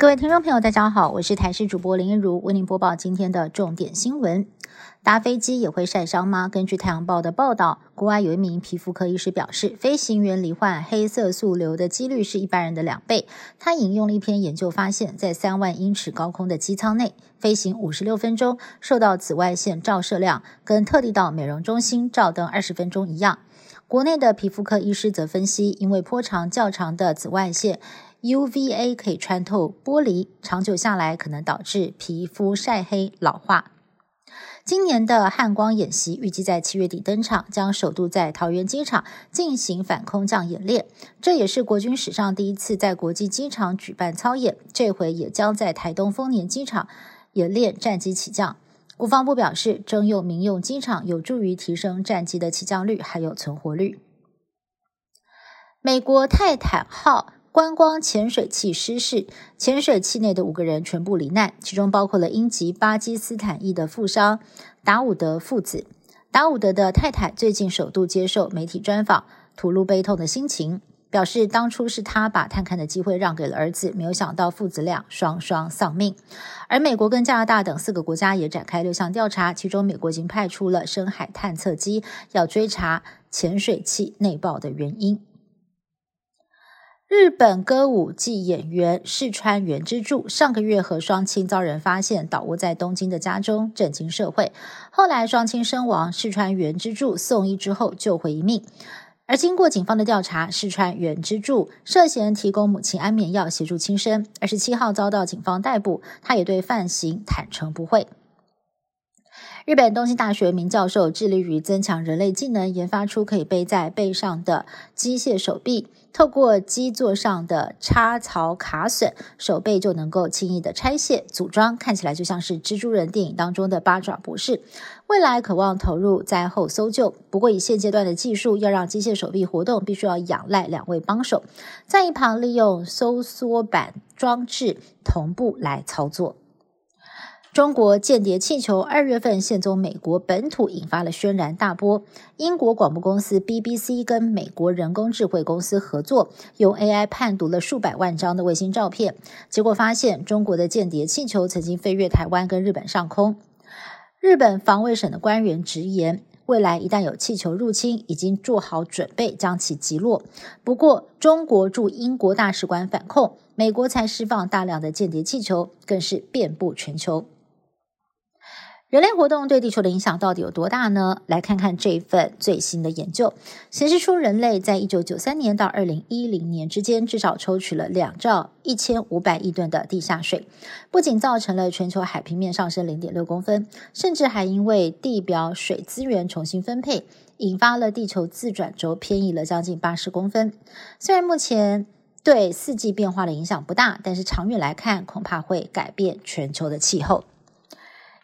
各位听众朋友，大家好，我是台视主播林一如，为您播报今天的重点新闻。搭飞机也会晒伤吗？根据《太阳报》的报道，国外有一名皮肤科医师表示，飞行员罹患黑色素瘤的几率是一般人的两倍。他引用了一篇研究发现，在三万英尺高空的机舱内飞行五十六分钟，受到紫外线照射量跟特地到美容中心照灯二十分钟一样。国内的皮肤科医师则分析，因为波长较长的紫外线。UVA 可以穿透玻璃，长久下来可能导致皮肤晒黑老化。今年的汉光演习预计在七月底登场，将首度在桃园机场进行反空降演练。这也是国军史上第一次在国际机场举办操演，这回也将在台东丰年机场演练战机起降。国防部表示，征用民用机场有助于提升战机的起降率还有存活率。美国泰坦号。观光潜水器失事，潜水器内的五个人全部罹难，其中包括了英籍巴基斯坦裔的富商达伍德父子。达伍德的太太最近首度接受媒体专访，吐露悲痛的心情，表示当初是他把探看的机会让给了儿子，没有想到父子俩双双丧命。而美国跟加拿大等四个国家也展开六项调查，其中美国已经派出了深海探测机，要追查潜水器内爆的原因。日本歌舞伎演员市川原之助上个月和双亲遭人发现倒卧在东京的家中，震惊社会。后来双亲身亡，市川原之助送医之后救回一命。而经过警方的调查，市川原之助涉嫌提供母亲安眠药协助轻生，二十七号遭到警方逮捕。他也对犯行坦诚不讳。日本东京大学名教授致力于增强人类技能，研发出可以背在背上的机械手臂。透过基座上的插槽卡榫，手背就能够轻易的拆卸组装，看起来就像是蜘蛛人电影当中的八爪博士。未来渴望投入灾后搜救，不过以现阶段的技术，要让机械手臂活动，必须要仰赖两位帮手，在一旁利用收缩板装置同步来操作。中国间谍气球二月份现踪美国本土，引发了轩然大波。英国广播公司 BBC 跟美国人工智慧公司合作，用 AI 判读了数百万张的卫星照片，结果发现中国的间谍气球曾经飞越台湾跟日本上空。日本防卫省的官员直言，未来一旦有气球入侵，已经做好准备将其击落。不过，中国驻英国大使馆反控，美国才释放大量的间谍气球，更是遍布全球。人类活动对地球的影响到底有多大呢？来看看这份最新的研究，显示出人类在一九九三年到二零一零年之间，至少抽取了两兆一千五百亿吨的地下水，不仅造成了全球海平面上升零点六公分，甚至还因为地表水资源重新分配，引发了地球自转轴偏移了将近八十公分。虽然目前对四季变化的影响不大，但是长远来看，恐怕会改变全球的气候。